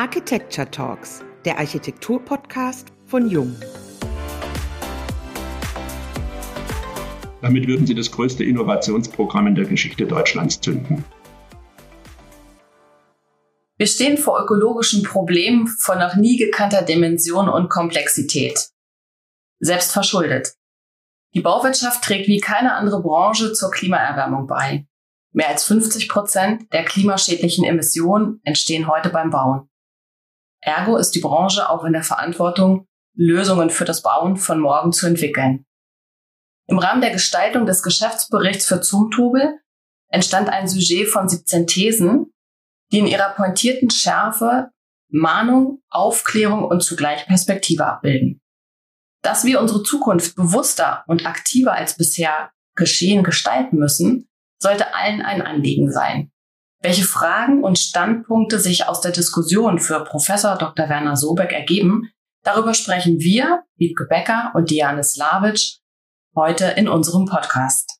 Architecture Talks, der Architektur-Podcast von Jung. Damit würden Sie das größte Innovationsprogramm in der Geschichte Deutschlands zünden. Wir stehen vor ökologischen Problemen von noch nie gekannter Dimension und Komplexität. Selbst verschuldet. Die Bauwirtschaft trägt wie keine andere Branche zur Klimaerwärmung bei. Mehr als 50 Prozent der klimaschädlichen Emissionen entstehen heute beim Bauen. Ergo ist die Branche auch in der Verantwortung, Lösungen für das Bauen von morgen zu entwickeln. Im Rahmen der Gestaltung des Geschäftsberichts für Zumtobel entstand ein Sujet von 17 Thesen, die in ihrer pointierten Schärfe Mahnung, Aufklärung und zugleich Perspektive abbilden. Dass wir unsere Zukunft bewusster und aktiver als bisher geschehen gestalten müssen, sollte allen ein Anliegen sein. Welche Fragen und Standpunkte sich aus der Diskussion für Professor Dr. Werner Sobeck ergeben, darüber sprechen wir, Wiebke Becker und Diane Slavic, heute in unserem Podcast.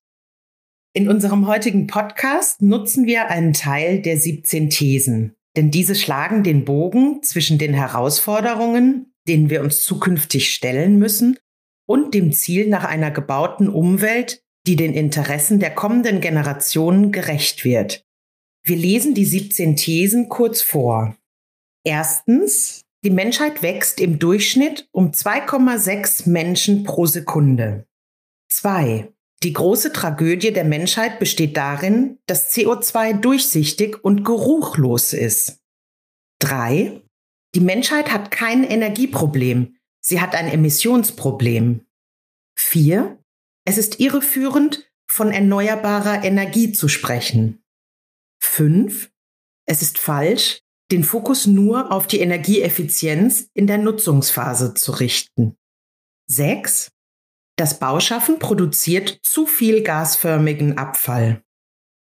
In unserem heutigen Podcast nutzen wir einen Teil der 17 Thesen, denn diese schlagen den Bogen zwischen den Herausforderungen, denen wir uns zukünftig stellen müssen, und dem Ziel nach einer gebauten Umwelt, die den Interessen der kommenden Generationen gerecht wird. Wir lesen die 17 Thesen kurz vor. Erstens, die Menschheit wächst im Durchschnitt um 2,6 Menschen pro Sekunde. Zwei, die große Tragödie der Menschheit besteht darin, dass CO2 durchsichtig und geruchlos ist. Drei, die Menschheit hat kein Energieproblem, sie hat ein Emissionsproblem. Vier, es ist irreführend, von erneuerbarer Energie zu sprechen. Fünf, es ist falsch, den Fokus nur auf die Energieeffizienz in der Nutzungsphase zu richten. Sechs, das Bauschaffen produziert zu viel gasförmigen Abfall.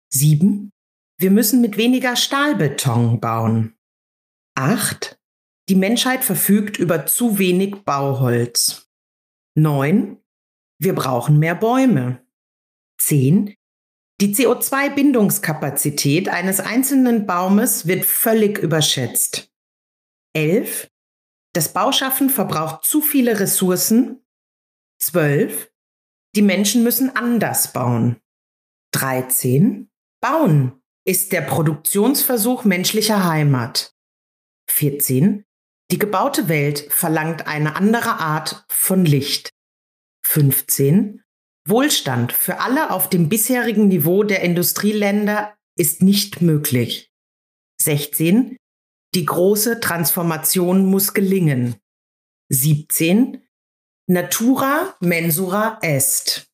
Sieben, wir müssen mit weniger Stahlbeton bauen. Acht, die Menschheit verfügt über zu wenig Bauholz. Neun, wir brauchen mehr Bäume. 10. Die CO2-Bindungskapazität eines einzelnen Baumes wird völlig überschätzt. 11. Das Bauschaffen verbraucht zu viele Ressourcen. 12. Die Menschen müssen anders bauen. 13. Bauen ist der Produktionsversuch menschlicher Heimat. 14. Die gebaute Welt verlangt eine andere Art von Licht. 15. Wohlstand für alle auf dem bisherigen Niveau der Industrieländer ist nicht möglich. 16. Die große Transformation muss gelingen. 17. Natura mensura est.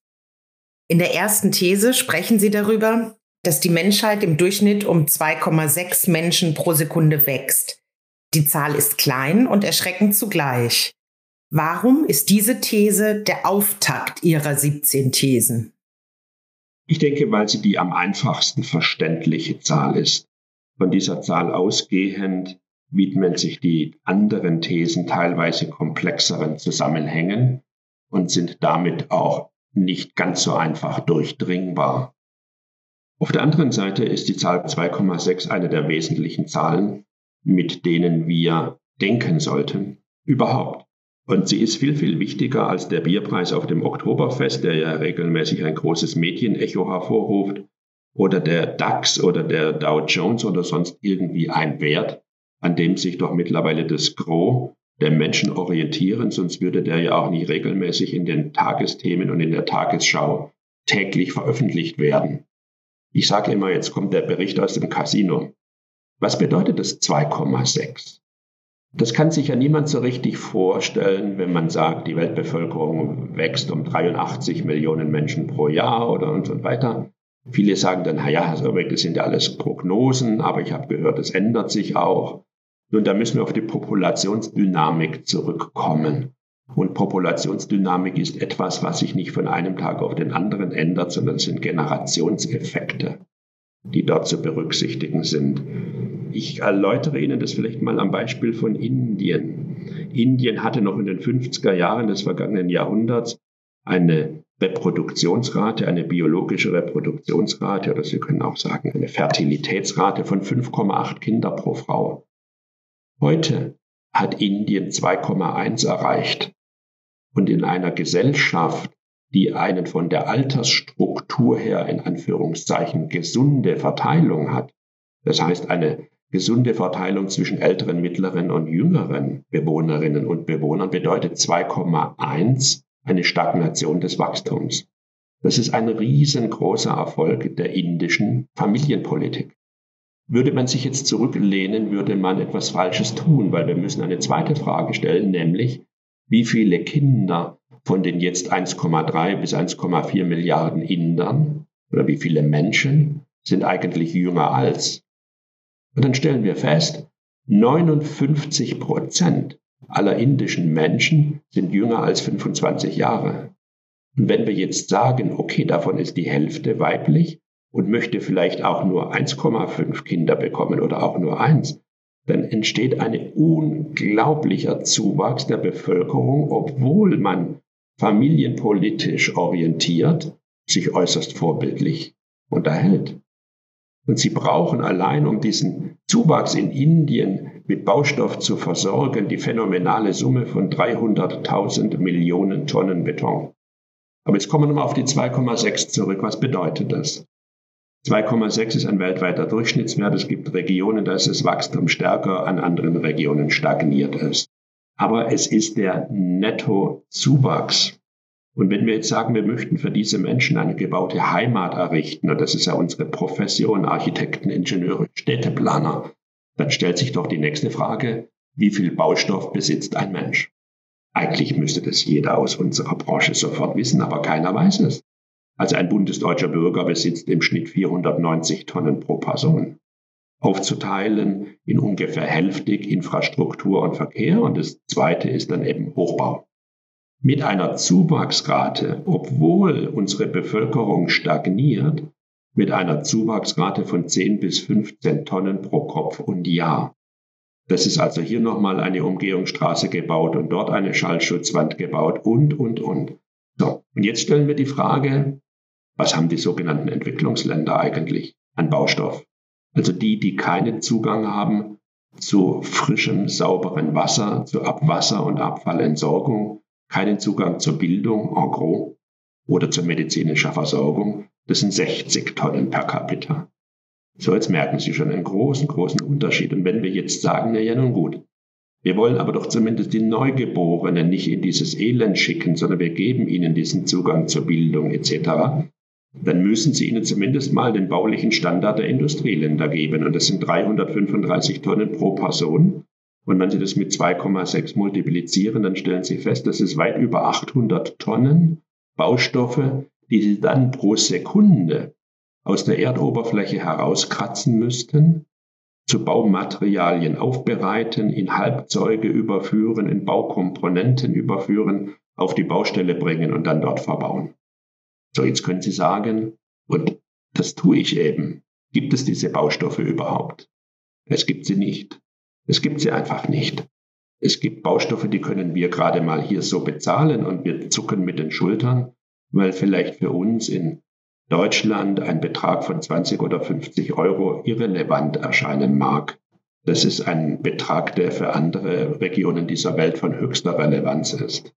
In der ersten These sprechen sie darüber, dass die Menschheit im Durchschnitt um 2,6 Menschen pro Sekunde wächst. Die Zahl ist klein und erschreckend zugleich. Warum ist diese These der Auftakt Ihrer 17 Thesen? Ich denke, weil sie die am einfachsten verständliche Zahl ist. Von dieser Zahl ausgehend widmen sich die anderen Thesen teilweise komplexeren Zusammenhängen und sind damit auch nicht ganz so einfach durchdringbar. Auf der anderen Seite ist die Zahl 2,6 eine der wesentlichen Zahlen, mit denen wir denken sollten, überhaupt. Und sie ist viel, viel wichtiger als der Bierpreis auf dem Oktoberfest, der ja regelmäßig ein großes Medienecho hervorruft, oder der DAX oder der Dow Jones oder sonst irgendwie ein Wert, an dem sich doch mittlerweile das Gros der Menschen orientieren, sonst würde der ja auch nicht regelmäßig in den Tagesthemen und in der Tagesschau täglich veröffentlicht werden. Ich sage immer, jetzt kommt der Bericht aus dem Casino. Was bedeutet das 2,6? Das kann sich ja niemand so richtig vorstellen, wenn man sagt, die Weltbevölkerung wächst um 83 Millionen Menschen pro Jahr oder und so weiter. Viele sagen dann, naja, also das sind ja alles Prognosen, aber ich habe gehört, es ändert sich auch. Nun, da müssen wir auf die Populationsdynamik zurückkommen. Und Populationsdynamik ist etwas, was sich nicht von einem Tag auf den anderen ändert, sondern es sind Generationseffekte, die dort zu berücksichtigen sind. Ich erläutere Ihnen das vielleicht mal am Beispiel von Indien. Indien hatte noch in den 50er Jahren des vergangenen Jahrhunderts eine Reproduktionsrate, eine biologische Reproduktionsrate oder Sie können auch sagen eine Fertilitätsrate von 5,8 Kinder pro Frau. Heute hat Indien 2,1 erreicht. Und in einer Gesellschaft, die einen von der Altersstruktur her in Anführungszeichen gesunde Verteilung hat, das heißt eine gesunde Verteilung zwischen älteren, mittleren und jüngeren Bewohnerinnen und Bewohnern, bedeutet 2,1 eine Stagnation des Wachstums. Das ist ein riesengroßer Erfolg der indischen Familienpolitik. Würde man sich jetzt zurücklehnen, würde man etwas Falsches tun, weil wir müssen eine zweite Frage stellen, nämlich wie viele Kinder von den jetzt 1,3 bis 1,4 Milliarden Indern oder wie viele Menschen sind eigentlich jünger als. Und dann stellen wir fest, 59 Prozent aller indischen Menschen sind jünger als 25 Jahre. Und wenn wir jetzt sagen, okay, davon ist die Hälfte weiblich und möchte vielleicht auch nur 1,5 Kinder bekommen oder auch nur eins, dann entsteht ein unglaublicher Zuwachs der Bevölkerung, obwohl man familienpolitisch orientiert sich äußerst vorbildlich unterhält. Und sie brauchen allein, um diesen Zuwachs in Indien mit Baustoff zu versorgen, die phänomenale Summe von 300.000 Millionen Tonnen Beton. Aber jetzt kommen wir nochmal auf die 2,6 zurück. Was bedeutet das? 2,6 ist ein weltweiter Durchschnittswert. Es gibt Regionen, da ist das Wachstum stärker, an anderen Regionen stagniert es. Aber es ist der Nettozuwachs. Und wenn wir jetzt sagen, wir möchten für diese Menschen eine gebaute Heimat errichten, und das ist ja unsere Profession, Architekten, Ingenieure, Städteplaner, dann stellt sich doch die nächste Frage, wie viel Baustoff besitzt ein Mensch? Eigentlich müsste das jeder aus unserer Branche sofort wissen, aber keiner weiß es. Also ein bundesdeutscher Bürger besitzt im Schnitt 490 Tonnen pro Person. Aufzuteilen in ungefähr hälftig Infrastruktur und Verkehr und das zweite ist dann eben Hochbau. Mit einer Zuwachsrate, obwohl unsere Bevölkerung stagniert, mit einer Zuwachsrate von 10 bis 15 Tonnen pro Kopf und Jahr. Das ist also hier nochmal eine Umgehungsstraße gebaut und dort eine Schallschutzwand gebaut und, und, und. So, und jetzt stellen wir die Frage, was haben die sogenannten Entwicklungsländer eigentlich an Baustoff? Also die, die keinen Zugang haben zu frischem, sauberen Wasser, zu Abwasser und Abfallentsorgung, keinen Zugang zur Bildung en gros oder zur medizinischen Versorgung. Das sind 60 Tonnen per Capita. So, jetzt merken Sie schon einen großen, großen Unterschied. Und wenn wir jetzt sagen, na ja, nun gut, wir wollen aber doch zumindest die Neugeborenen nicht in dieses Elend schicken, sondern wir geben ihnen diesen Zugang zur Bildung etc., dann müssen Sie ihnen zumindest mal den baulichen Standard der Industrieländer geben. Und das sind 335 Tonnen pro Person. Und wenn Sie das mit 2,6 multiplizieren, dann stellen Sie fest, das ist weit über 800 Tonnen Baustoffe, die Sie dann pro Sekunde aus der Erdoberfläche herauskratzen müssten, zu Baumaterialien aufbereiten, in Halbzeuge überführen, in Baukomponenten überführen, auf die Baustelle bringen und dann dort verbauen. So, jetzt können Sie sagen, und das tue ich eben. Gibt es diese Baustoffe überhaupt? Es gibt sie nicht. Es gibt sie einfach nicht. Es gibt Baustoffe, die können wir gerade mal hier so bezahlen und wir zucken mit den Schultern, weil vielleicht für uns in Deutschland ein Betrag von 20 oder 50 Euro irrelevant erscheinen mag. Das ist ein Betrag, der für andere Regionen dieser Welt von höchster Relevanz ist.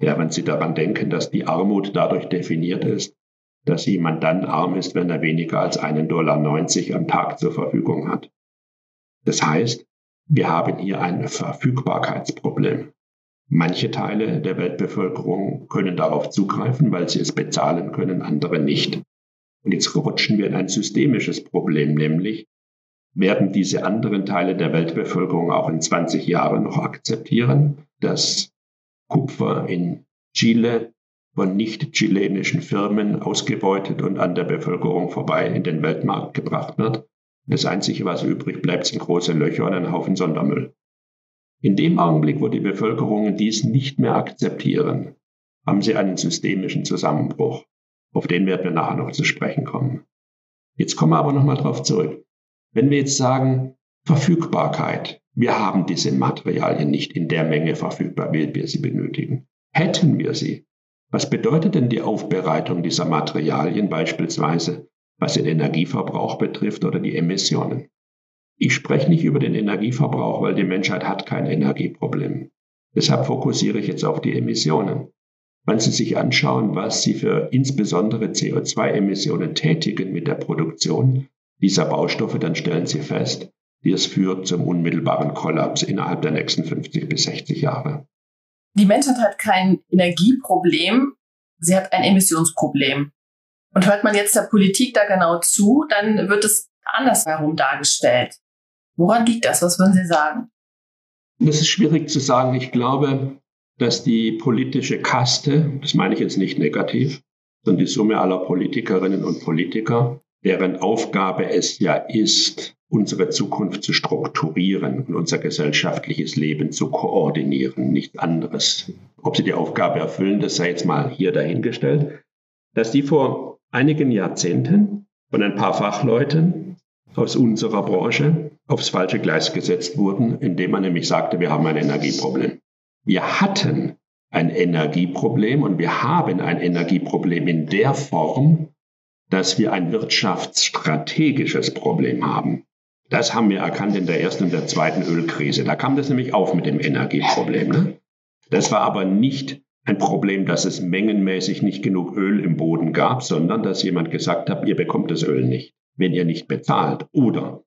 Ja, wenn Sie daran denken, dass die Armut dadurch definiert ist, dass jemand dann arm ist, wenn er weniger als einen Dollar 90 am Tag zur Verfügung hat. Das heißt, wir haben hier ein Verfügbarkeitsproblem. Manche Teile der Weltbevölkerung können darauf zugreifen, weil sie es bezahlen können, andere nicht. Und jetzt rutschen wir in ein systemisches Problem, nämlich werden diese anderen Teile der Weltbevölkerung auch in 20 Jahren noch akzeptieren, dass Kupfer in Chile von nicht-chilenischen Firmen ausgebeutet und an der Bevölkerung vorbei in den Weltmarkt gebracht wird. Das Einzige, was übrig bleibt, sind große Löcher und ein Haufen Sondermüll. In dem Augenblick, wo die Bevölkerungen dies nicht mehr akzeptieren, haben sie einen systemischen Zusammenbruch. Auf den werden wir nachher noch zu sprechen kommen. Jetzt kommen wir aber nochmal drauf zurück. Wenn wir jetzt sagen, Verfügbarkeit, wir haben diese Materialien nicht in der Menge verfügbar, wie wir sie benötigen. Hätten wir sie, was bedeutet denn die Aufbereitung dieser Materialien beispielsweise, was den Energieverbrauch betrifft oder die Emissionen? Ich spreche nicht über den Energieverbrauch, weil die Menschheit hat kein Energieproblem. Deshalb fokussiere ich jetzt auf die Emissionen. Wenn Sie sich anschauen, was Sie für insbesondere CO2-Emissionen tätigen mit der Produktion dieser Baustoffe, dann stellen Sie fest, dies führt zum unmittelbaren Kollaps innerhalb der nächsten 50 bis 60 Jahre. Die Menschheit hat kein Energieproblem, sie hat ein Emissionsproblem. Und hört man jetzt der Politik da genau zu, dann wird es andersherum dargestellt. Woran liegt das? Was würden Sie sagen? Das ist schwierig zu sagen. Ich glaube, dass die politische Kaste, das meine ich jetzt nicht negativ, sondern die Summe aller Politikerinnen und Politiker, deren Aufgabe es ja ist, unsere Zukunft zu strukturieren und unser gesellschaftliches Leben zu koordinieren, nichts anderes. Ob sie die Aufgabe erfüllen, das sei jetzt mal hier dahingestellt, dass die vor einigen Jahrzehnten von ein paar Fachleuten aus unserer Branche aufs falsche Gleis gesetzt wurden, indem man nämlich sagte, wir haben ein Energieproblem. Wir hatten ein Energieproblem und wir haben ein Energieproblem in der Form, dass wir ein wirtschaftsstrategisches Problem haben. Das haben wir erkannt in der ersten und der zweiten Ölkrise. Da kam das nämlich auf mit dem Energieproblem. Ne? Das war aber nicht ein Problem, dass es mengenmäßig nicht genug Öl im Boden gab, sondern dass jemand gesagt hat, ihr bekommt das Öl nicht, wenn ihr nicht bezahlt. Oder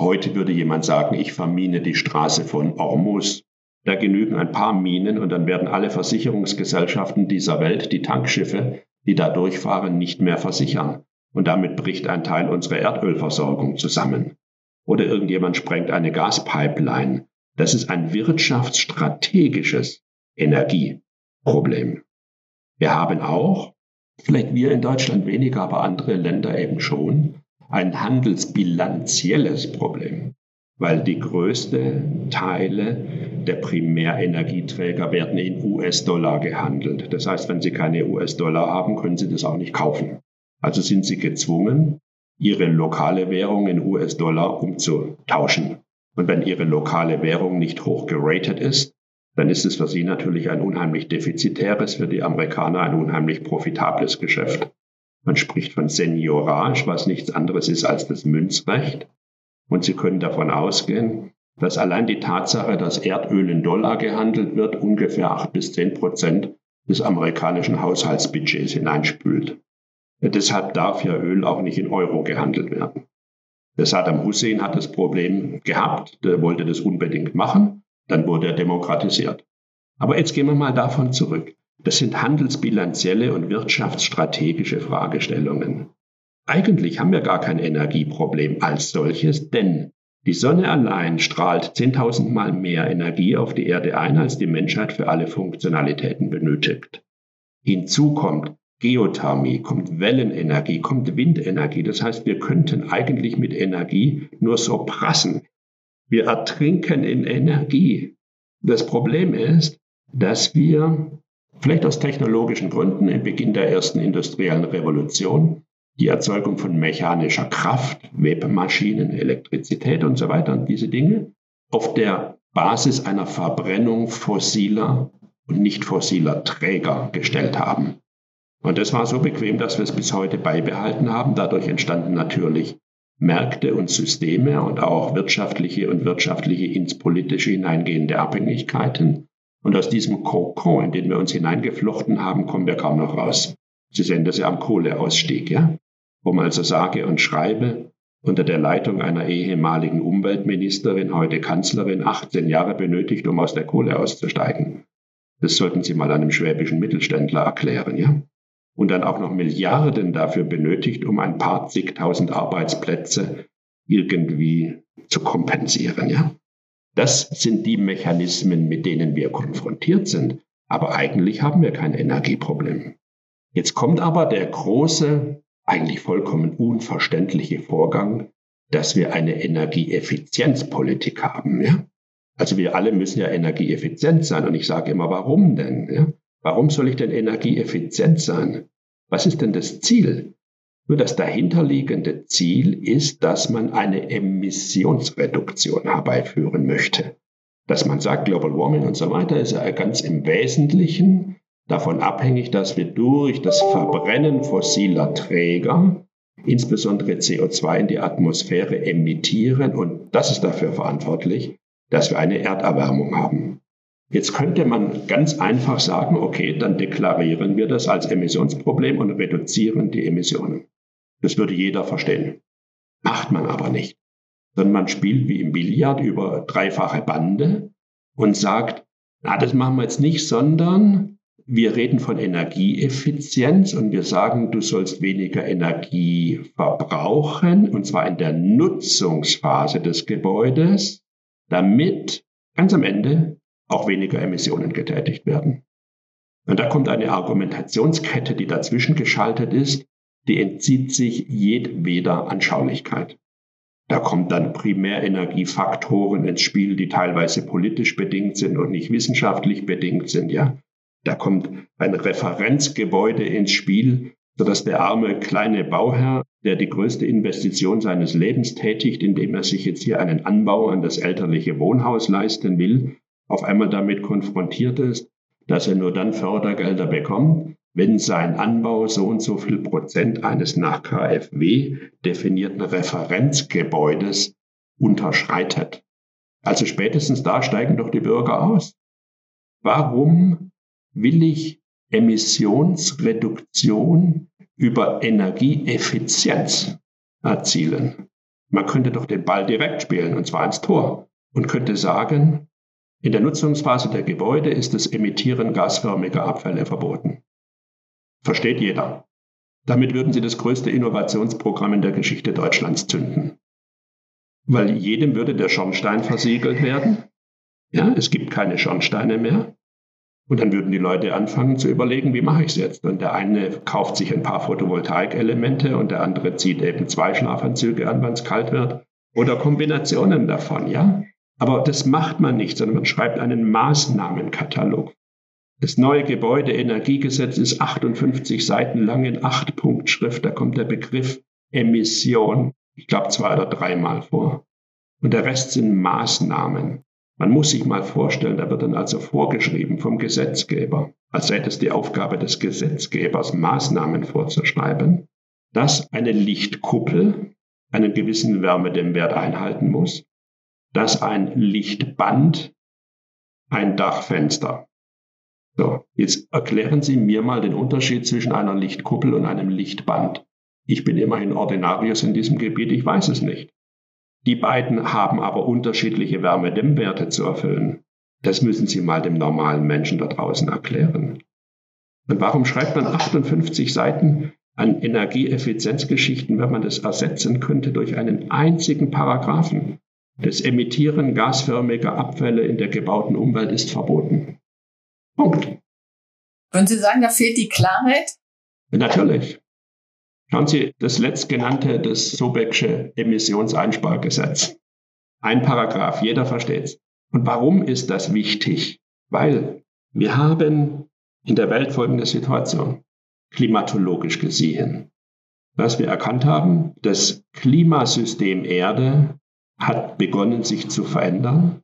Heute würde jemand sagen, ich vermine die Straße von Ormus. Da genügen ein paar Minen und dann werden alle Versicherungsgesellschaften dieser Welt, die Tankschiffe, die da durchfahren, nicht mehr versichern. Und damit bricht ein Teil unserer Erdölversorgung zusammen. Oder irgendjemand sprengt eine Gaspipeline. Das ist ein wirtschaftsstrategisches Energieproblem. Wir haben auch, vielleicht wir in Deutschland weniger, aber andere Länder eben schon, ein handelsbilanzielles Problem, weil die größten Teile der Primärenergieträger werden in US-Dollar gehandelt. Das heißt, wenn Sie keine US-Dollar haben, können Sie das auch nicht kaufen. Also sind Sie gezwungen, Ihre lokale Währung in US-Dollar umzutauschen. Und wenn Ihre lokale Währung nicht hoch geratet ist, dann ist es für Sie natürlich ein unheimlich defizitäres, für die Amerikaner ein unheimlich profitables Geschäft. Man spricht von Seniorage, was nichts anderes ist als das Münzrecht. Und Sie können davon ausgehen, dass allein die Tatsache, dass Erdöl in Dollar gehandelt wird, ungefähr acht bis zehn Prozent des amerikanischen Haushaltsbudgets hineinspült. Deshalb darf ja Öl auch nicht in Euro gehandelt werden. Der Saddam Hussein hat das Problem gehabt, der wollte das unbedingt machen, dann wurde er demokratisiert. Aber jetzt gehen wir mal davon zurück. Das sind handelsbilanzielle und wirtschaftsstrategische Fragestellungen. Eigentlich haben wir gar kein Energieproblem als solches, denn die Sonne allein strahlt 10.000 Mal mehr Energie auf die Erde ein, als die Menschheit für alle Funktionalitäten benötigt. Hinzu kommt Geothermie, kommt Wellenenergie, kommt Windenergie. Das heißt, wir könnten eigentlich mit Energie nur so prassen. Wir ertrinken in Energie. Das Problem ist, dass wir vielleicht aus technologischen Gründen im Beginn der ersten industriellen Revolution, die Erzeugung von mechanischer Kraft, Webmaschinen, Elektrizität und so weiter und diese Dinge, auf der Basis einer Verbrennung fossiler und nicht fossiler Träger gestellt haben. Und das war so bequem, dass wir es bis heute beibehalten haben. Dadurch entstanden natürlich Märkte und Systeme und auch wirtschaftliche und wirtschaftliche ins Politische hineingehende Abhängigkeiten. Und aus diesem Kokon, in den wir uns hineingeflochten haben, kommen wir kaum noch raus. Sie sehen das ja am Kohleausstieg, ja? Wo man also sage und schreibe, unter der Leitung einer ehemaligen Umweltministerin, heute Kanzlerin, 18 Jahre benötigt, um aus der Kohle auszusteigen. Das sollten Sie mal einem schwäbischen Mittelständler erklären, ja? Und dann auch noch Milliarden dafür benötigt, um ein paar zigtausend Arbeitsplätze irgendwie zu kompensieren, ja? Das sind die Mechanismen, mit denen wir konfrontiert sind. Aber eigentlich haben wir kein Energieproblem. Jetzt kommt aber der große, eigentlich vollkommen unverständliche Vorgang, dass wir eine Energieeffizienzpolitik haben. Ja? Also wir alle müssen ja energieeffizient sein. Und ich sage immer, warum denn? Ja? Warum soll ich denn energieeffizient sein? Was ist denn das Ziel? Nur das dahinterliegende Ziel ist, dass man eine Emissionsreduktion herbeiführen möchte. Dass man sagt, Global Warming und so weiter ist ja ganz im Wesentlichen davon abhängig, dass wir durch das Verbrennen fossiler Träger insbesondere CO2 in die Atmosphäre emittieren und das ist dafür verantwortlich, dass wir eine Erderwärmung haben. Jetzt könnte man ganz einfach sagen, okay, dann deklarieren wir das als Emissionsproblem und reduzieren die Emissionen. Das würde jeder verstehen. Macht man aber nicht. Sondern man spielt wie im Billard über dreifache Bande und sagt, na, das machen wir jetzt nicht, sondern wir reden von Energieeffizienz und wir sagen, du sollst weniger Energie verbrauchen, und zwar in der Nutzungsphase des Gebäudes, damit ganz am Ende auch weniger Emissionen getätigt werden. Und da kommt eine Argumentationskette, die dazwischen geschaltet ist, die entzieht sich jedweder Anschaulichkeit. Da kommen dann Primärenergiefaktoren ins Spiel, die teilweise politisch bedingt sind und nicht wissenschaftlich bedingt sind, ja. Da kommt ein Referenzgebäude ins Spiel, sodass der arme kleine Bauherr, der die größte Investition seines Lebens tätigt, indem er sich jetzt hier einen Anbau an das elterliche Wohnhaus leisten will, auf einmal damit konfrontiert ist, dass er nur dann Fördergelder bekommt, wenn sein Anbau so und so viel Prozent eines nach KfW definierten Referenzgebäudes unterschreitet. Also spätestens da steigen doch die Bürger aus. Warum will ich Emissionsreduktion über Energieeffizienz erzielen? Man könnte doch den Ball direkt spielen, und zwar ins Tor, und könnte sagen, in der Nutzungsphase der Gebäude ist das Emittieren gasförmiger Abfälle verboten. Versteht jeder. Damit würden sie das größte Innovationsprogramm in der Geschichte Deutschlands zünden. Weil jedem würde der Schornstein versiegelt werden. Ja, es gibt keine Schornsteine mehr. Und dann würden die Leute anfangen zu überlegen, wie mache ich es jetzt? Und der eine kauft sich ein paar Photovoltaikelemente und der andere zieht eben zwei Schlafanzüge an, wenn es kalt wird. Oder Kombinationen davon, ja? Aber das macht man nicht, sondern man schreibt einen Maßnahmenkatalog das neue Gebäudeenergiegesetz ist 58 Seiten lang in acht Punkt Schrift. Da kommt der Begriff Emission, ich glaube zwei oder dreimal vor. Und der Rest sind Maßnahmen. Man muss sich mal vorstellen, da wird dann also vorgeschrieben vom Gesetzgeber, als sei es die Aufgabe des Gesetzgebers, Maßnahmen vorzuschreiben, dass eine Lichtkuppel einen gewissen Wärmedämmwert einhalten muss, dass ein Lichtband ein Dachfenster so, jetzt erklären Sie mir mal den Unterschied zwischen einer Lichtkuppel und einem Lichtband. Ich bin immerhin Ordinarius in diesem Gebiet, ich weiß es nicht. Die beiden haben aber unterschiedliche Wärmedämmwerte zu erfüllen. Das müssen Sie mal dem normalen Menschen da draußen erklären. Und warum schreibt man 58 Seiten an Energieeffizienzgeschichten, wenn man das ersetzen könnte durch einen einzigen Paragraphen? Das Emittieren gasförmiger Abfälle in der gebauten Umwelt ist verboten. Punkt. Würden Sie sagen, da fehlt die Klarheit? Natürlich. Schauen Sie, das letztgenannte, das Sobecksche Emissionseinspargesetz. Ein Paragraph, jeder versteht's. Und warum ist das wichtig? Weil wir haben in der Welt folgende Situation, klimatologisch gesehen, dass wir erkannt haben, das Klimasystem Erde hat begonnen, sich zu verändern.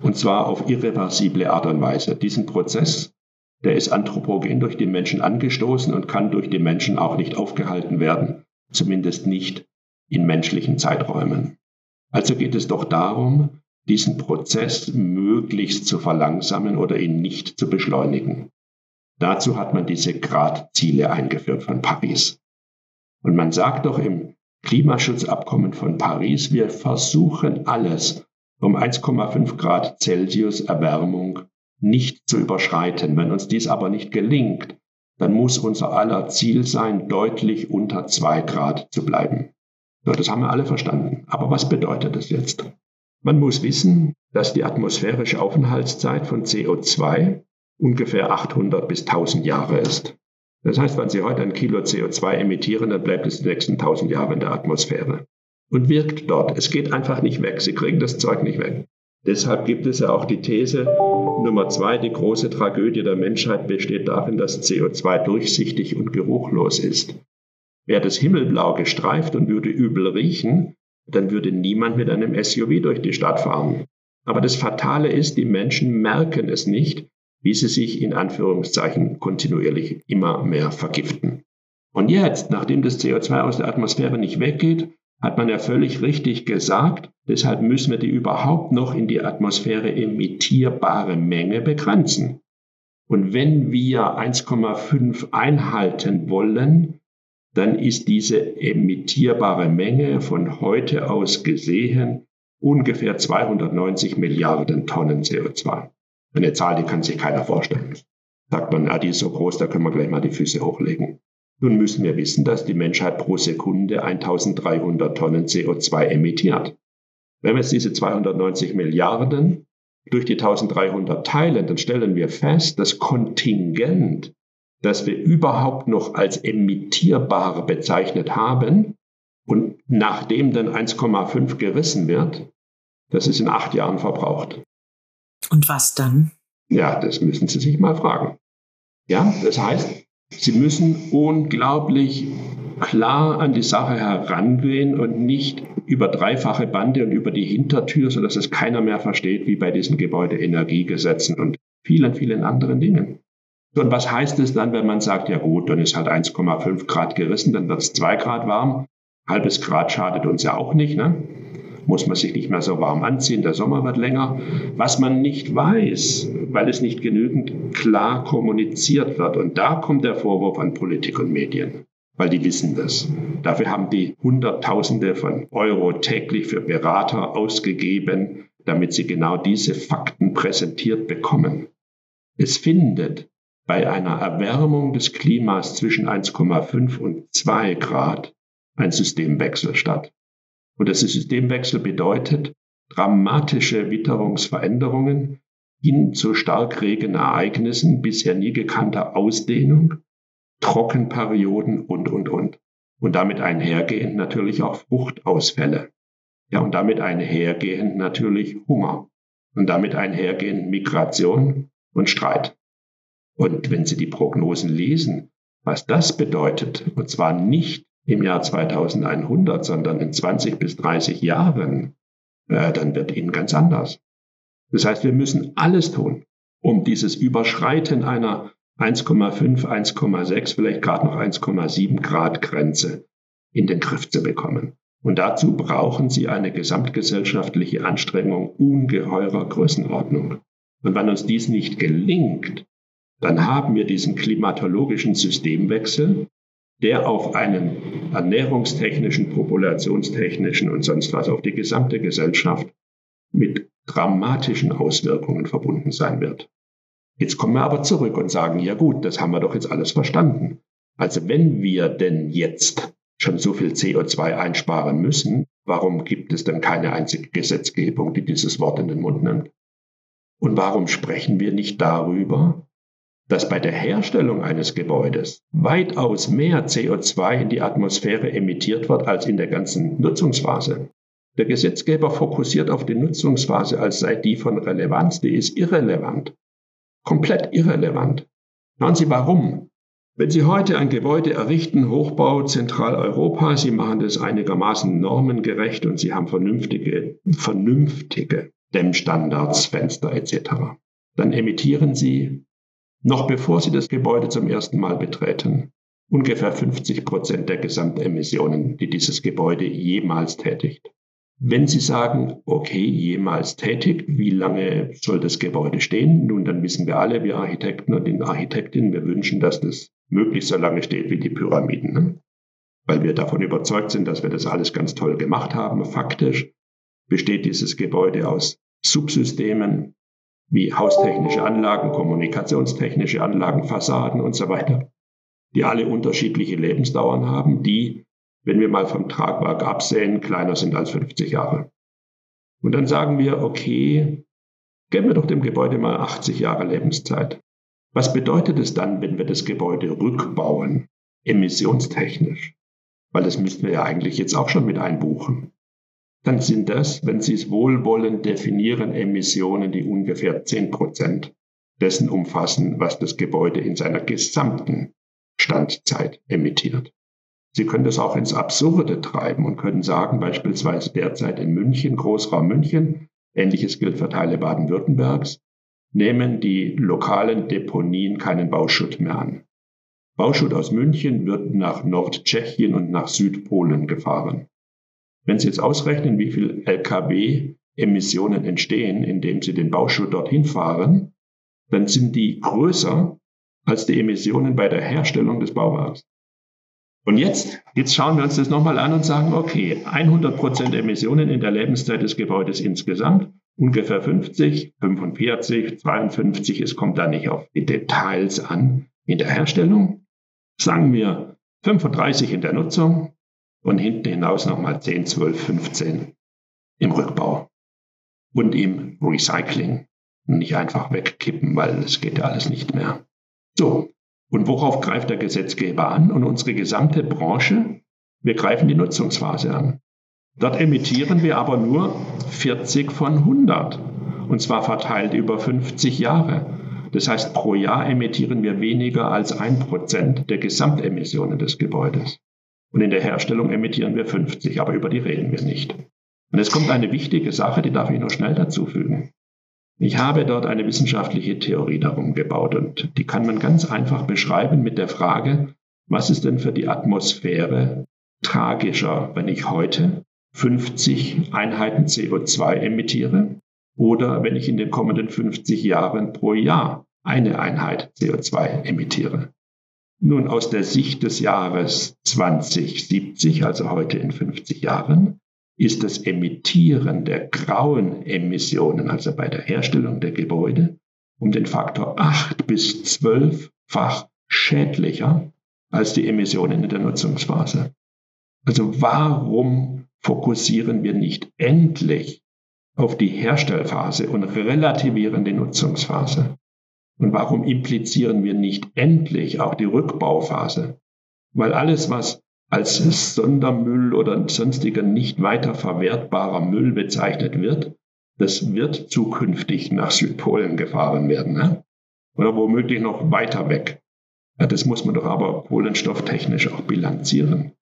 Und zwar auf irreversible Art und Weise. Diesen Prozess, der ist anthropogen durch den Menschen angestoßen und kann durch den Menschen auch nicht aufgehalten werden. Zumindest nicht in menschlichen Zeiträumen. Also geht es doch darum, diesen Prozess möglichst zu verlangsamen oder ihn nicht zu beschleunigen. Dazu hat man diese Gradziele eingeführt von Paris. Und man sagt doch im Klimaschutzabkommen von Paris, wir versuchen alles, um 1,5 Grad Celsius Erwärmung nicht zu überschreiten. Wenn uns dies aber nicht gelingt, dann muss unser aller Ziel sein, deutlich unter 2 Grad zu bleiben. So, das haben wir alle verstanden. Aber was bedeutet das jetzt? Man muss wissen, dass die atmosphärische Aufenthaltszeit von CO2 ungefähr 800 bis 1000 Jahre ist. Das heißt, wenn Sie heute ein Kilo CO2 emittieren, dann bleibt es die nächsten 1000 Jahre in der Atmosphäre und wirkt dort. Es geht einfach nicht weg. Sie kriegen das Zeug nicht weg. Deshalb gibt es ja auch die These Nummer zwei, die große Tragödie der Menschheit besteht darin, dass CO2 durchsichtig und geruchlos ist. Wäre das Himmelblau gestreift und würde übel riechen, dann würde niemand mit einem SUV durch die Stadt fahren. Aber das Fatale ist, die Menschen merken es nicht, wie sie sich in Anführungszeichen kontinuierlich immer mehr vergiften. Und jetzt, nachdem das CO2 aus der Atmosphäre nicht weggeht, hat man ja völlig richtig gesagt, deshalb müssen wir die überhaupt noch in die Atmosphäre emittierbare Menge begrenzen. Und wenn wir 1,5 einhalten wollen, dann ist diese emittierbare Menge von heute aus gesehen ungefähr 290 Milliarden Tonnen CO2. Eine Zahl, die kann sich keiner vorstellen. Sagt man, ah, die ist so groß, da können wir gleich mal die Füße hochlegen. Nun müssen wir wissen, dass die Menschheit pro Sekunde 1300 Tonnen CO2 emittiert. Wenn wir jetzt diese 290 Milliarden durch die 1300 teilen, dann stellen wir fest, das Kontingent, das wir überhaupt noch als emittierbar bezeichnet haben und nachdem dann 1,5 gerissen wird, das ist in acht Jahren verbraucht. Und was dann? Ja, das müssen Sie sich mal fragen. Ja, das heißt, Sie müssen unglaublich klar an die Sache herangehen und nicht über dreifache Bande und über die Hintertür, sodass es keiner mehr versteht, wie bei diesen Gebäudeenergiegesetzen und vielen, vielen anderen Dingen. Und was heißt es dann, wenn man sagt, ja gut, dann ist halt 1,5 Grad gerissen, dann wird es 2 Grad warm. Halbes Grad schadet uns ja auch nicht. Ne? Muss man sich nicht mehr so warm anziehen, der Sommer wird länger. Was man nicht weiß, weil es nicht genügend klar kommuniziert wird. Und da kommt der Vorwurf an Politik und Medien, weil die wissen das. Dafür haben die Hunderttausende von Euro täglich für Berater ausgegeben, damit sie genau diese Fakten präsentiert bekommen. Es findet bei einer Erwärmung des Klimas zwischen 1,5 und 2 Grad ein Systemwechsel statt. Und der Systemwechsel bedeutet dramatische Witterungsveränderungen hin zu Starkregenereignissen bisher nie gekannter Ausdehnung, Trockenperioden und, und, und. Und damit einhergehend natürlich auch Fruchtausfälle. Ja, und damit einhergehend natürlich Hunger. Und damit einhergehend Migration und Streit. Und wenn Sie die Prognosen lesen, was das bedeutet, und zwar nicht im Jahr 2100, sondern in 20 bis 30 Jahren, äh, dann wird ihnen ganz anders. Das heißt, wir müssen alles tun, um dieses Überschreiten einer 1,5, 1,6, vielleicht gerade noch 1,7 Grad Grenze in den Griff zu bekommen. Und dazu brauchen sie eine gesamtgesellschaftliche Anstrengung ungeheurer Größenordnung. Und wenn uns dies nicht gelingt, dann haben wir diesen klimatologischen Systemwechsel, der auf einen ernährungstechnischen, populationstechnischen und sonst was auf die gesamte Gesellschaft mit dramatischen Auswirkungen verbunden sein wird. Jetzt kommen wir aber zurück und sagen, ja gut, das haben wir doch jetzt alles verstanden. Also wenn wir denn jetzt schon so viel CO2 einsparen müssen, warum gibt es dann keine einzige Gesetzgebung, die dieses Wort in den Mund nimmt? Und warum sprechen wir nicht darüber, dass bei der Herstellung eines Gebäudes weitaus mehr CO2 in die Atmosphäre emittiert wird als in der ganzen Nutzungsphase. Der Gesetzgeber fokussiert auf die Nutzungsphase, als sei die von Relevanz. Die ist irrelevant. Komplett irrelevant. Schauen Sie warum. Wenn Sie heute ein Gebäude errichten, Hochbau Zentraleuropa, Sie machen das einigermaßen normengerecht und Sie haben vernünftige, vernünftige Dämmstandards, Fenster etc., dann emittieren Sie noch bevor sie das Gebäude zum ersten Mal betreten. Ungefähr 50 Prozent der Gesamtemissionen, die dieses Gebäude jemals tätigt. Wenn Sie sagen, okay, jemals tätigt, wie lange soll das Gebäude stehen? Nun, dann wissen wir alle, wir Architekten und Architektinnen, wir wünschen, dass das möglichst so lange steht wie die Pyramiden. Ne? Weil wir davon überzeugt sind, dass wir das alles ganz toll gemacht haben. Faktisch besteht dieses Gebäude aus Subsystemen, wie haustechnische Anlagen, kommunikationstechnische Anlagen, Fassaden und so weiter, die alle unterschiedliche Lebensdauern haben, die, wenn wir mal vom Tragwerk absehen, kleiner sind als 50 Jahre. Und dann sagen wir, okay, geben wir doch dem Gebäude mal 80 Jahre Lebenszeit. Was bedeutet es dann, wenn wir das Gebäude rückbauen, emissionstechnisch? Weil das müssten wir ja eigentlich jetzt auch schon mit einbuchen dann sind das, wenn Sie es wohlwollend definieren, Emissionen, die ungefähr 10 Prozent dessen umfassen, was das Gebäude in seiner gesamten Standzeit emittiert. Sie können das auch ins Absurde treiben und können sagen, beispielsweise derzeit in München, Großraum München, ähnliches gilt für Teile Baden-Württembergs, nehmen die lokalen Deponien keinen Bauschutt mehr an. Bauschutt aus München wird nach Nordtschechien und nach Südpolen gefahren. Wenn Sie jetzt ausrechnen, wie viel Lkw Emissionen entstehen, indem Sie den Bauschutt dorthin fahren, dann sind die größer als die Emissionen bei der Herstellung des Bauwagens. Und jetzt, jetzt schauen wir uns das nochmal an und sagen, okay, 100 Prozent Emissionen in der Lebenszeit des Gebäudes insgesamt, ungefähr 50, 45, 52, es kommt da nicht auf die Details an in der Herstellung. Sagen wir 35 in der Nutzung und hinten hinaus nochmal 10, 12, 15 im Rückbau und im Recycling. Nicht einfach wegkippen, weil es geht ja alles nicht mehr. So, und worauf greift der Gesetzgeber an und unsere gesamte Branche? Wir greifen die Nutzungsphase an. Dort emittieren wir aber nur 40 von 100 und zwar verteilt über 50 Jahre. Das heißt, pro Jahr emittieren wir weniger als ein Prozent der Gesamtemissionen des Gebäudes. Und in der Herstellung emittieren wir 50, aber über die reden wir nicht. Und es kommt eine wichtige Sache, die darf ich noch schnell dazu fügen. Ich habe dort eine wissenschaftliche Theorie darum gebaut und die kann man ganz einfach beschreiben mit der Frage, was ist denn für die Atmosphäre tragischer, wenn ich heute 50 Einheiten CO2 emittiere oder wenn ich in den kommenden 50 Jahren pro Jahr eine Einheit CO2 emittiere. Nun aus der Sicht des Jahres 2070, also heute in 50 Jahren, ist das Emittieren der grauen Emissionen, also bei der Herstellung der Gebäude, um den Faktor 8 bis 12-fach schädlicher als die Emissionen in der Nutzungsphase. Also warum fokussieren wir nicht endlich auf die Herstellphase und relativieren die Nutzungsphase? Und warum implizieren wir nicht endlich auch die Rückbauphase? Weil alles, was als Sondermüll oder sonstiger nicht weiter verwertbarer Müll bezeichnet wird, das wird zukünftig nach Südpolen gefahren werden. Ne? Oder womöglich noch weiter weg. Ja, das muss man doch aber kohlenstofftechnisch auch bilanzieren.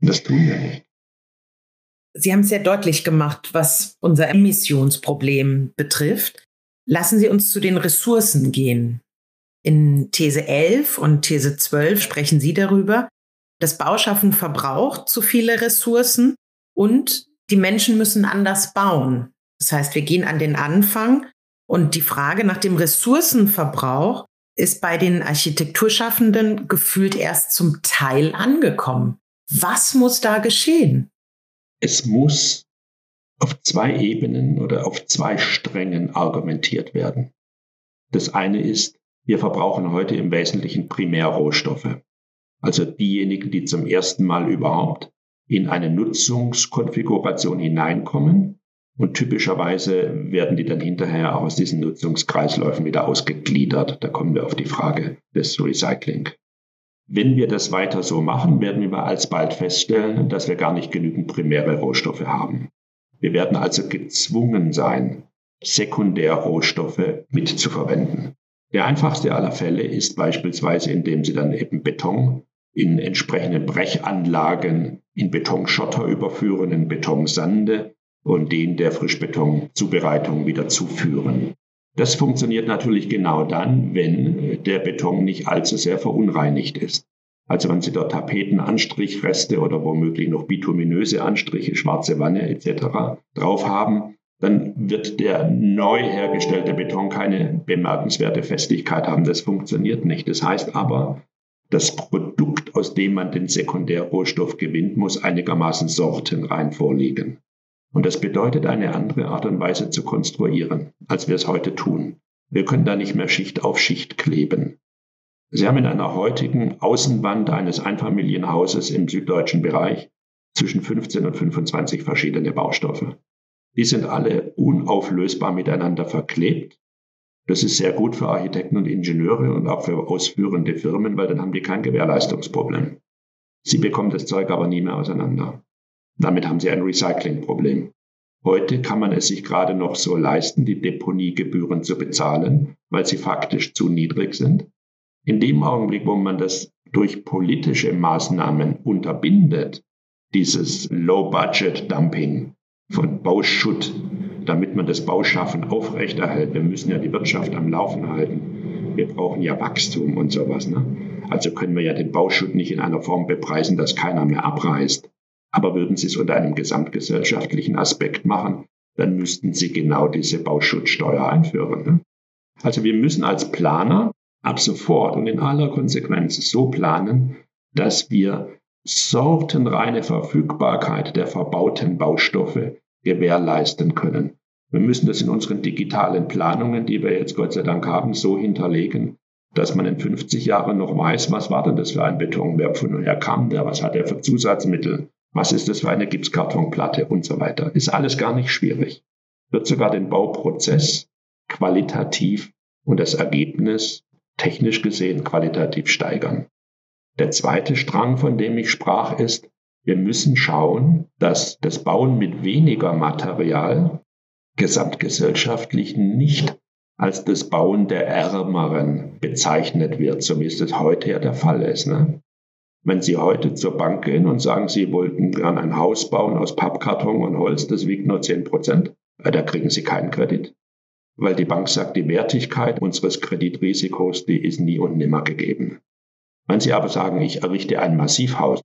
Und das tun wir nicht. Sie haben es sehr deutlich gemacht, was unser Emissionsproblem betrifft. Lassen Sie uns zu den Ressourcen gehen. In These 11 und These 12 sprechen Sie darüber, das Bauschaffen verbraucht zu viele Ressourcen und die Menschen müssen anders bauen. Das heißt, wir gehen an den Anfang und die Frage nach dem Ressourcenverbrauch ist bei den Architekturschaffenden gefühlt erst zum Teil angekommen. Was muss da geschehen? Es muss auf zwei Ebenen oder auf zwei Strängen argumentiert werden. Das eine ist, wir verbrauchen heute im Wesentlichen Primärrohstoffe also diejenigen, die zum ersten Mal überhaupt in eine Nutzungskonfiguration hineinkommen. Und typischerweise werden die dann hinterher auch aus diesen Nutzungskreisläufen wieder ausgegliedert. Da kommen wir auf die Frage des Recycling. Wenn wir das weiter so machen, werden wir alsbald feststellen, dass wir gar nicht genügend primäre Rohstoffe haben. Wir werden also gezwungen sein, Sekundärrohstoffe mitzuverwenden. Der einfachste aller Fälle ist beispielsweise, indem Sie dann eben Beton in entsprechende Brechanlagen in Betonschotter überführen, in Betonsande und den der Frischbetonzubereitung wieder zuführen. Das funktioniert natürlich genau dann, wenn der Beton nicht allzu sehr verunreinigt ist. Also wenn Sie dort Tapetenanstrichreste oder womöglich noch bituminöse Anstriche, schwarze Wanne etc. drauf haben, dann wird der neu hergestellte Beton keine bemerkenswerte Festigkeit haben. Das funktioniert nicht. Das heißt aber, das Produkt, aus dem man den Sekundärrohstoff gewinnt, muss einigermaßen sortenrein vorliegen. Und das bedeutet eine andere Art und Weise zu konstruieren, als wir es heute tun. Wir können da nicht mehr Schicht auf Schicht kleben. Sie haben in einer heutigen Außenwand eines Einfamilienhauses im süddeutschen Bereich zwischen 15 und 25 verschiedene Baustoffe. Die sind alle unauflösbar miteinander verklebt das ist sehr gut für Architekten und Ingenieure und auch für ausführende Firmen, weil dann haben die kein Gewährleistungsproblem. Sie bekommen das Zeug aber nie mehr auseinander. Damit haben sie ein Recyclingproblem. Heute kann man es sich gerade noch so leisten, die Deponiegebühren zu bezahlen, weil sie faktisch zu niedrig sind. In dem Augenblick, wo man das durch politische Maßnahmen unterbindet, dieses Low-Budget-Dumping von Bauschutt, damit man das Bauschaffen aufrechterhält. Wir müssen ja die Wirtschaft am Laufen halten. Wir brauchen ja Wachstum und sowas. Ne? Also können wir ja den Bauschutt nicht in einer Form bepreisen, dass keiner mehr abreißt. Aber würden Sie es unter einem gesamtgesellschaftlichen Aspekt machen, dann müssten Sie genau diese Bauschutzsteuer einführen. Ne? Also wir müssen als Planer ab sofort und in aller Konsequenz so planen, dass wir sortenreine Verfügbarkeit der verbauten Baustoffe gewährleisten können. Wir müssen das in unseren digitalen Planungen, die wir jetzt Gott sei Dank haben, so hinterlegen, dass man in 50 Jahren noch weiß, was war denn das für ein Beton, wer von woher kam der, was hat er für Zusatzmittel, was ist das für eine Gipskartonplatte und so weiter. Ist alles gar nicht schwierig. Wird sogar den Bauprozess qualitativ und das Ergebnis technisch gesehen qualitativ steigern. Der zweite Strang, von dem ich sprach, ist, wir müssen schauen, dass das Bauen mit weniger Material gesamtgesellschaftlich nicht als das Bauen der Ärmeren bezeichnet wird, so wie es heute ja der Fall ist. Ne? Wenn Sie heute zur Bank gehen und sagen, Sie wollten gern ein Haus bauen aus Pappkarton und Holz, das wiegt nur 10 Prozent, äh, da kriegen Sie keinen Kredit. Weil die Bank sagt, die Wertigkeit unseres Kreditrisikos, die ist nie und nimmer gegeben. Wenn Sie aber sagen, ich errichte ein Massivhaus,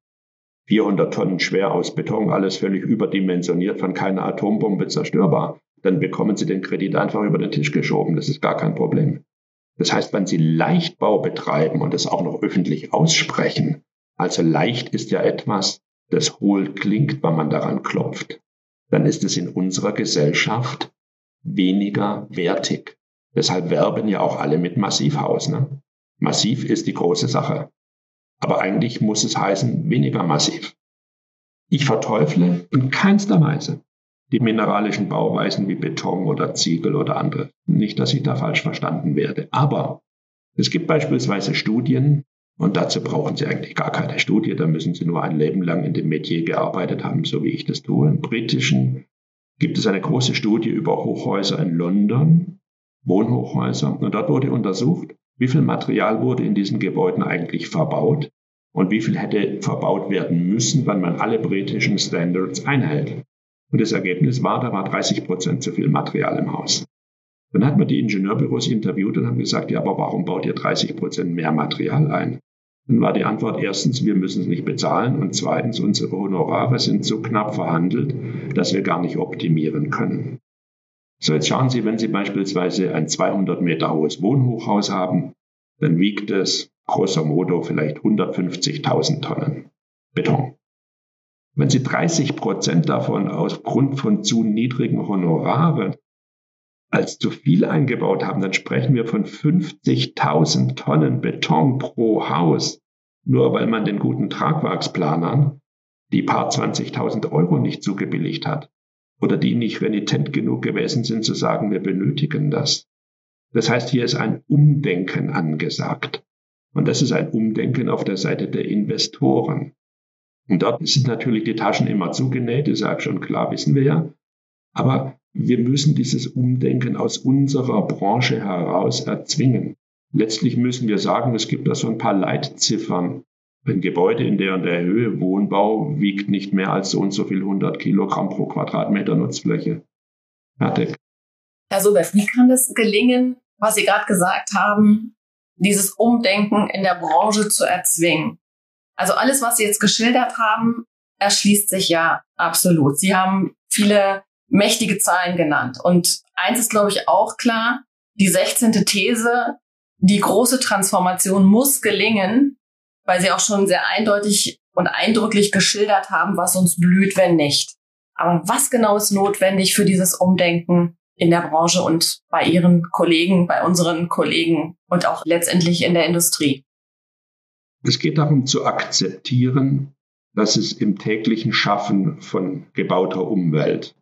400 Tonnen schwer aus Beton, alles völlig überdimensioniert, von keiner Atombombe zerstörbar, dann bekommen Sie den Kredit einfach über den Tisch geschoben. Das ist gar kein Problem. Das heißt, wenn Sie Leichtbau betreiben und das auch noch öffentlich aussprechen, also leicht ist ja etwas, das hohl klingt, wenn man daran klopft, dann ist es in unserer Gesellschaft weniger wertig. Deshalb werben ja auch alle mit Massivhaus. Ne? Massiv ist die große Sache. Aber eigentlich muss es heißen weniger massiv. Ich verteufle in keinster Weise die mineralischen Bauweisen wie Beton oder Ziegel oder andere. Nicht, dass ich da falsch verstanden werde. Aber es gibt beispielsweise Studien, und dazu brauchen Sie eigentlich gar keine Studie, da müssen Sie nur ein Leben lang in dem Metier gearbeitet haben, so wie ich das tue. Im britischen gibt es eine große Studie über Hochhäuser in London, Wohnhochhäuser, und dort wurde untersucht, wie viel Material wurde in diesen Gebäuden eigentlich verbaut und wie viel hätte verbaut werden müssen, wenn man alle britischen Standards einhält. Und das Ergebnis war, da war 30 Prozent zu viel Material im Haus. Dann hat man die Ingenieurbüros interviewt und haben gesagt, ja, aber warum baut ihr 30 Prozent mehr Material ein? Dann war die Antwort erstens, wir müssen es nicht bezahlen und zweitens, unsere Honorare sind so knapp verhandelt, dass wir gar nicht optimieren können. So, jetzt schauen Sie, wenn Sie beispielsweise ein 200 Meter hohes Wohnhochhaus haben, dann wiegt es grosso modo vielleicht 150.000 Tonnen Beton. Wenn Sie 30 Prozent davon aufgrund von zu niedrigen Honoraren als zu viel eingebaut haben, dann sprechen wir von 50.000 Tonnen Beton pro Haus, nur weil man den guten Tragwerksplanern die paar 20.000 Euro nicht zugebilligt hat oder die nicht renitent genug gewesen sind zu sagen, wir benötigen das. Das heißt, hier ist ein Umdenken angesagt. Und das ist ein Umdenken auf der Seite der Investoren. Und dort sind natürlich die Taschen immer zugenäht, das ist ja schon klar, wissen wir ja. Aber wir müssen dieses Umdenken aus unserer Branche heraus erzwingen. Letztlich müssen wir sagen, es gibt da so ein paar Leitziffern, ein Gebäude in der und der Höhe, Wohnbau, wiegt nicht mehr als so und so viel 100 Kilogramm pro Quadratmeter Nutzfläche. Fertig. Herr Sobert, wie kann das gelingen, was Sie gerade gesagt haben, dieses Umdenken in der Branche zu erzwingen? Also alles, was Sie jetzt geschildert haben, erschließt sich ja absolut. Sie haben viele mächtige Zahlen genannt. Und eins ist, glaube ich, auch klar, die 16. These, die große Transformation muss gelingen, weil sie auch schon sehr eindeutig und eindrücklich geschildert haben, was uns blüht, wenn nicht. Aber was genau ist notwendig für dieses Umdenken in der Branche und bei Ihren Kollegen, bei unseren Kollegen und auch letztendlich in der Industrie? Es geht darum zu akzeptieren, dass es im täglichen Schaffen von gebauter Umwelt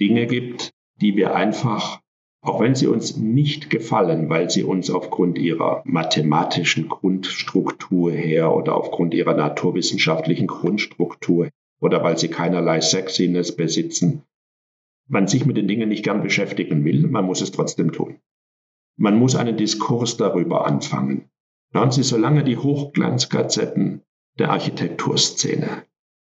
Dinge gibt, die wir einfach auch wenn sie uns nicht gefallen, weil sie uns aufgrund ihrer mathematischen Grundstruktur her oder aufgrund ihrer naturwissenschaftlichen Grundstruktur oder weil sie keinerlei Sexiness besitzen, man sich mit den Dingen nicht gern beschäftigen will, man muss es trotzdem tun. Man muss einen Diskurs darüber anfangen. Schauen Sie, solange die Hochglanzgazetten der Architekturszene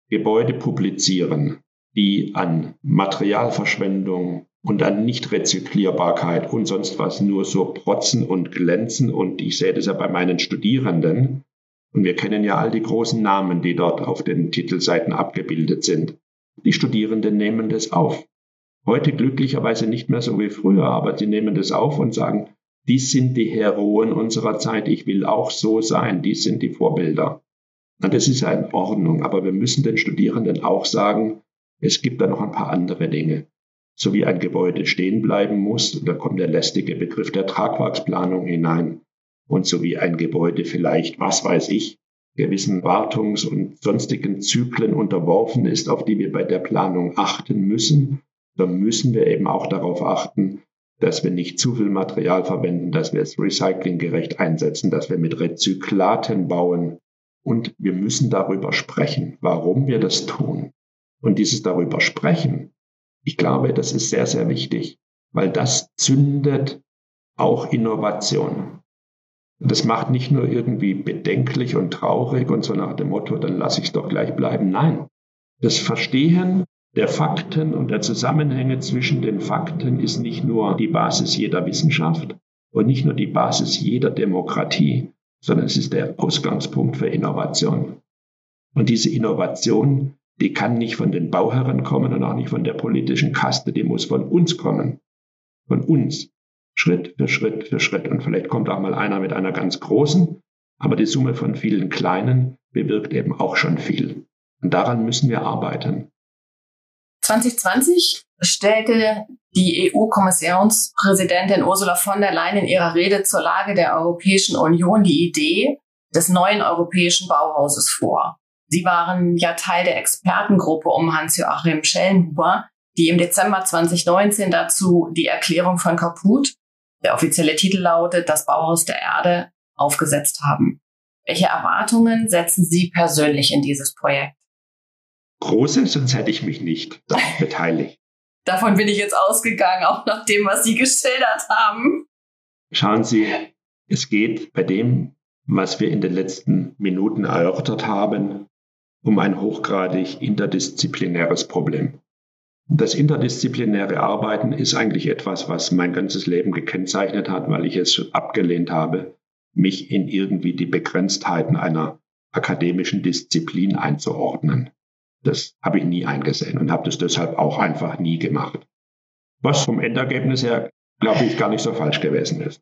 Gebäude publizieren, die an Materialverschwendung, und dann Nicht-Rezyklierbarkeit und sonst was nur so protzen und glänzen. Und ich sehe das ja bei meinen Studierenden, Und wir kennen ja all die großen Namen, die dort auf den Titelseiten abgebildet sind. Die Studierenden nehmen das auf. Heute glücklicherweise nicht mehr so wie früher, aber sie nehmen das auf und sagen, dies sind die Heroen unserer Zeit, ich will auch so sein, dies sind die Vorbilder. Und das ist ja in Ordnung, aber wir müssen den Studierenden auch sagen, es gibt da noch ein paar andere Dinge. So wie ein Gebäude stehen bleiben muss, da kommt der lästige Begriff der Tragwerksplanung hinein, und so wie ein Gebäude vielleicht, was weiß ich, gewissen Wartungs- und sonstigen Zyklen unterworfen ist, auf die wir bei der Planung achten müssen, dann müssen wir eben auch darauf achten, dass wir nicht zu viel Material verwenden, dass wir es recyclinggerecht einsetzen, dass wir mit Rezyklaten bauen. Und wir müssen darüber sprechen, warum wir das tun. Und dieses darüber sprechen, ich glaube, das ist sehr, sehr wichtig, weil das zündet auch Innovation. Das macht nicht nur irgendwie bedenklich und traurig und so nach dem Motto, dann lasse ich es doch gleich bleiben. Nein, das Verstehen der Fakten und der Zusammenhänge zwischen den Fakten ist nicht nur die Basis jeder Wissenschaft und nicht nur die Basis jeder Demokratie, sondern es ist der Ausgangspunkt für Innovation. Und diese Innovation, die kann nicht von den Bauherren kommen und auch nicht von der politischen Kaste, die muss von uns kommen. Von uns. Schritt für Schritt für Schritt. Und vielleicht kommt auch mal einer mit einer ganz großen, aber die Summe von vielen kleinen bewirkt eben auch schon viel. Und daran müssen wir arbeiten. 2020 stellte die EU-Kommissionspräsidentin Ursula von der Leyen in ihrer Rede zur Lage der Europäischen Union die Idee des neuen europäischen Bauhauses vor. Sie waren ja Teil der Expertengruppe um Hans-Joachim Schellenhuber, die im Dezember 2019 dazu die Erklärung von Kaput, der offizielle Titel lautet Das Bauhaus der Erde, aufgesetzt haben. Welche Erwartungen setzen Sie persönlich in dieses Projekt? große, sonst hätte ich mich nicht beteiligt. Davon bin ich jetzt ausgegangen, auch nach dem, was Sie geschildert haben. Schauen Sie, es geht bei dem, was wir in den letzten Minuten erörtert haben, um ein hochgradig interdisziplinäres Problem. Das interdisziplinäre Arbeiten ist eigentlich etwas, was mein ganzes Leben gekennzeichnet hat, weil ich es abgelehnt habe, mich in irgendwie die Begrenztheiten einer akademischen Disziplin einzuordnen. Das habe ich nie eingesehen und habe das deshalb auch einfach nie gemacht. Was vom Endergebnis her, glaube ich, gar nicht so falsch gewesen ist.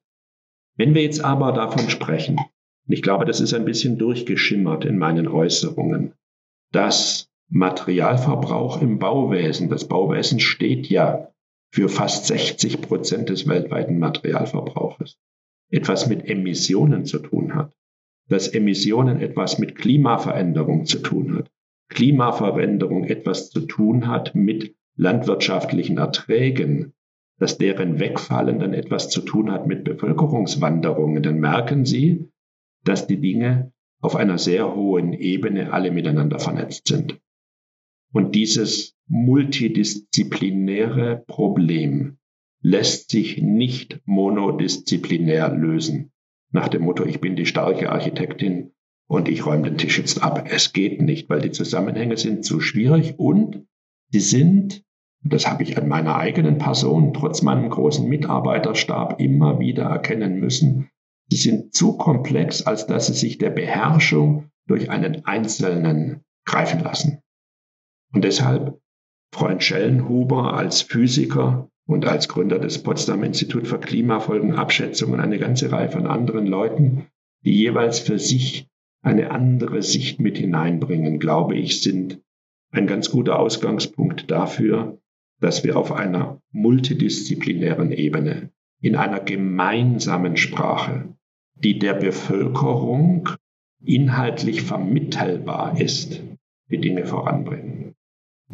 Wenn wir jetzt aber davon sprechen, und ich glaube, das ist ein bisschen durchgeschimmert in meinen Äußerungen, dass Materialverbrauch im Bauwesen, das Bauwesen steht ja für fast 60 Prozent des weltweiten Materialverbrauches, etwas mit Emissionen zu tun hat, dass Emissionen etwas mit Klimaveränderung zu tun hat, Klimaveränderung etwas zu tun hat mit landwirtschaftlichen Erträgen, dass deren Wegfallen dann etwas zu tun hat mit Bevölkerungswanderungen, dann merken Sie, dass die Dinge auf einer sehr hohen Ebene alle miteinander vernetzt sind. Und dieses multidisziplinäre Problem lässt sich nicht monodisziplinär lösen. Nach dem Motto, ich bin die starke Architektin und ich räume den Tisch jetzt ab. Es geht nicht, weil die Zusammenhänge sind zu schwierig und sie sind, das habe ich an meiner eigenen Person, trotz meinem großen Mitarbeiterstab immer wieder erkennen müssen, sie sind zu komplex, als dass sie sich der Beherrschung durch einen Einzelnen greifen lassen. Und deshalb Freund Schellenhuber als Physiker und als Gründer des Potsdam Institut für Klimafolgenabschätzung und eine ganze Reihe von anderen Leuten, die jeweils für sich eine andere Sicht mit hineinbringen, glaube ich, sind ein ganz guter Ausgangspunkt dafür, dass wir auf einer multidisziplinären Ebene, in einer gemeinsamen Sprache, die der Bevölkerung inhaltlich vermittelbar ist, die Dinge voranbringen.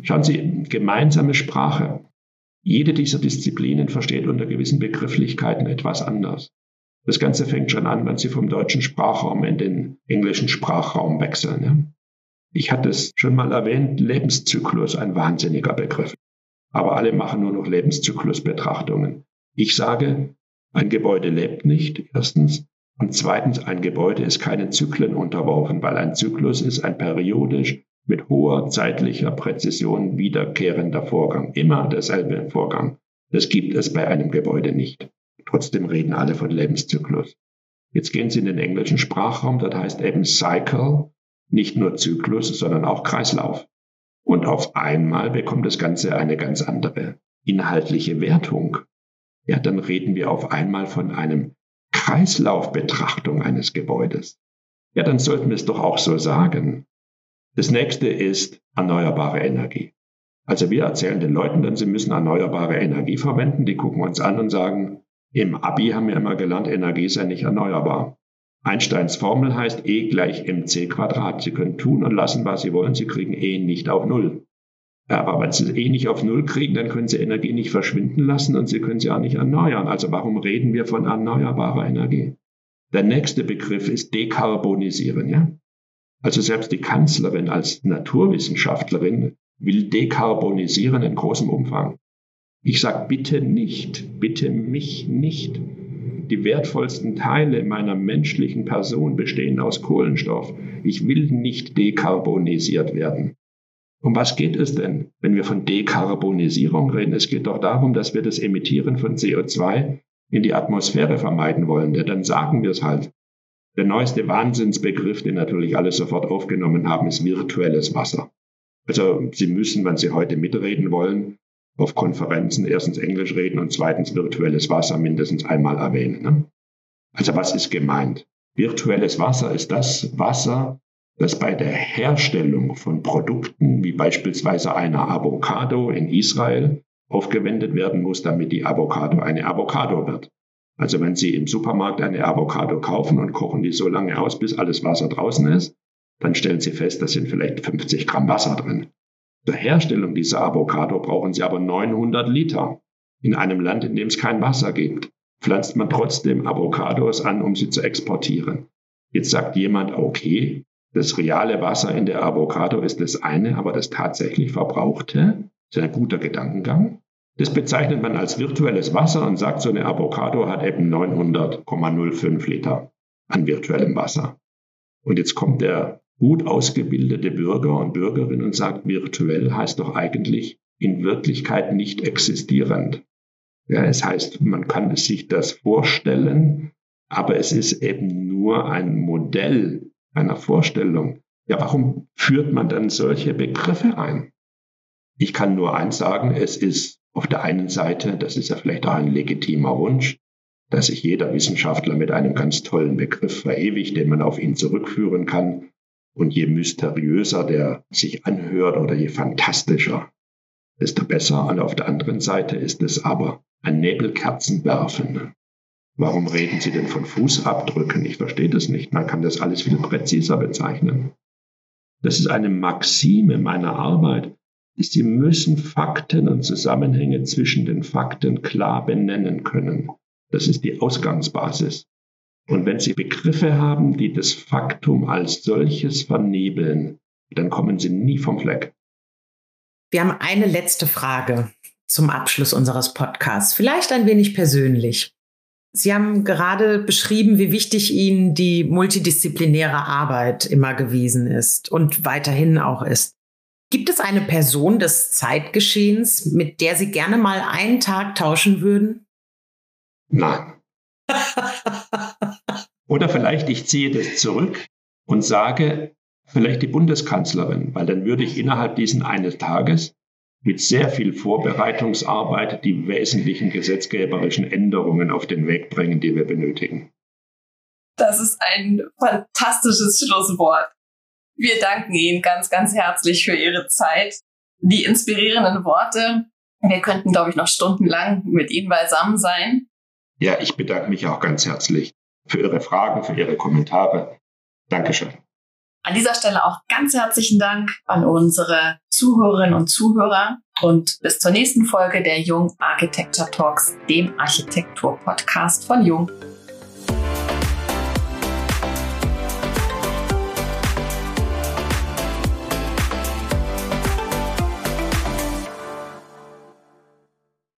Schauen Sie, gemeinsame Sprache. Jede dieser Disziplinen versteht unter gewissen Begrifflichkeiten etwas anders. Das Ganze fängt schon an, wenn Sie vom deutschen Sprachraum in den englischen Sprachraum wechseln. Ja? Ich hatte es schon mal erwähnt, Lebenszyklus, ein wahnsinniger Begriff. Aber alle machen nur noch Lebenszyklusbetrachtungen. Ich sage, ein Gebäude lebt nicht, erstens. Und zweitens, ein Gebäude ist keinen Zyklen unterworfen, weil ein Zyklus ist ein periodisch mit hoher zeitlicher Präzision wiederkehrender Vorgang. Immer derselbe Vorgang. Das gibt es bei einem Gebäude nicht. Trotzdem reden alle von Lebenszyklus. Jetzt gehen Sie in den englischen Sprachraum, das heißt eben Cycle, nicht nur Zyklus, sondern auch Kreislauf. Und auf einmal bekommt das Ganze eine ganz andere inhaltliche Wertung. Ja, dann reden wir auf einmal von einem Kreislaufbetrachtung eines Gebäudes. Ja, dann sollten wir es doch auch so sagen. Das nächste ist erneuerbare Energie. Also wir erzählen den Leuten dann, sie müssen erneuerbare Energie verwenden. Die gucken uns an und sagen, im Abi haben wir immer gelernt, Energie sei nicht erneuerbar. Einsteins Formel heißt E gleich mc Quadrat. Sie können tun und lassen, was Sie wollen. Sie kriegen E nicht auf Null. Aber wenn Sie E nicht auf Null kriegen, dann können Sie Energie nicht verschwinden lassen und Sie können sie auch nicht erneuern. Also warum reden wir von erneuerbarer Energie? Der nächste Begriff ist dekarbonisieren, ja? Also selbst die Kanzlerin als Naturwissenschaftlerin will dekarbonisieren in großem Umfang. Ich sage bitte nicht, bitte mich nicht die wertvollsten Teile meiner menschlichen Person bestehen aus Kohlenstoff. Ich will nicht dekarbonisiert werden. Um was geht es denn, wenn wir von Dekarbonisierung reden? Es geht doch darum, dass wir das Emittieren von CO2 in die Atmosphäre vermeiden wollen. Ja, dann sagen wir es halt. Der neueste Wahnsinnsbegriff, den natürlich alle sofort aufgenommen haben, ist virtuelles Wasser. Also Sie müssen, wenn Sie heute mitreden wollen, auf Konferenzen erstens Englisch reden und zweitens virtuelles Wasser mindestens einmal erwähnen. Ne? Also was ist gemeint? Virtuelles Wasser ist das Wasser, das bei der Herstellung von Produkten wie beispielsweise einer Avocado in Israel aufgewendet werden muss, damit die Avocado eine Avocado wird. Also wenn Sie im Supermarkt eine Avocado kaufen und kochen die so lange aus, bis alles Wasser draußen ist, dann stellen Sie fest, da sind vielleicht 50 Gramm Wasser drin. Zur Herstellung dieser Avocado brauchen Sie aber 900 Liter. In einem Land, in dem es kein Wasser gibt, pflanzt man trotzdem Avocados an, um sie zu exportieren. Jetzt sagt jemand, okay, das reale Wasser in der Avocado ist das eine, aber das tatsächlich verbrauchte, ist ein guter Gedankengang. Das bezeichnet man als virtuelles Wasser und sagt, so eine Avocado hat eben 900,05 Liter an virtuellem Wasser. Und jetzt kommt der gut ausgebildete Bürger und Bürgerin und sagt, virtuell heißt doch eigentlich in Wirklichkeit nicht existierend. Ja, es heißt, man kann sich das vorstellen, aber es ist eben nur ein Modell einer Vorstellung. Ja, warum führt man dann solche Begriffe ein? Ich kann nur eins sagen, es ist auf der einen Seite, das ist ja vielleicht auch ein legitimer Wunsch, dass sich jeder Wissenschaftler mit einem ganz tollen Begriff verewigt, den man auf ihn zurückführen kann. Und je mysteriöser der sich anhört oder je fantastischer, desto besser. Und auf der anderen Seite ist es aber ein Nebelkerzenwerfen. Warum reden Sie denn von Fußabdrücken? Ich verstehe das nicht. Man kann das alles viel präziser bezeichnen. Das ist eine Maxime meiner Arbeit. Sie müssen Fakten und Zusammenhänge zwischen den Fakten klar benennen können. Das ist die Ausgangsbasis. Und wenn Sie Begriffe haben, die das Faktum als solches vernebeln, dann kommen Sie nie vom Fleck. Wir haben eine letzte Frage zum Abschluss unseres Podcasts, vielleicht ein wenig persönlich. Sie haben gerade beschrieben, wie wichtig Ihnen die multidisziplinäre Arbeit immer gewesen ist und weiterhin auch ist. Gibt es eine Person des Zeitgeschehens, mit der Sie gerne mal einen Tag tauschen würden? Nein. Oder vielleicht ich ziehe das zurück und sage, vielleicht die Bundeskanzlerin, weil dann würde ich innerhalb diesen eines Tages mit sehr viel Vorbereitungsarbeit die wesentlichen gesetzgeberischen Änderungen auf den Weg bringen, die wir benötigen. Das ist ein fantastisches Schlusswort. Wir danken Ihnen ganz, ganz herzlich für Ihre Zeit, die inspirierenden Worte. Wir könnten, glaube ich, noch stundenlang mit Ihnen beisammen sein. Ja, ich bedanke mich auch ganz herzlich für Ihre Fragen, für Ihre Kommentare. Dankeschön. An dieser Stelle auch ganz herzlichen Dank an unsere Zuhörerinnen und Zuhörer und bis zur nächsten Folge der Jung Architecture Talks, dem Architektur-Podcast von Jung.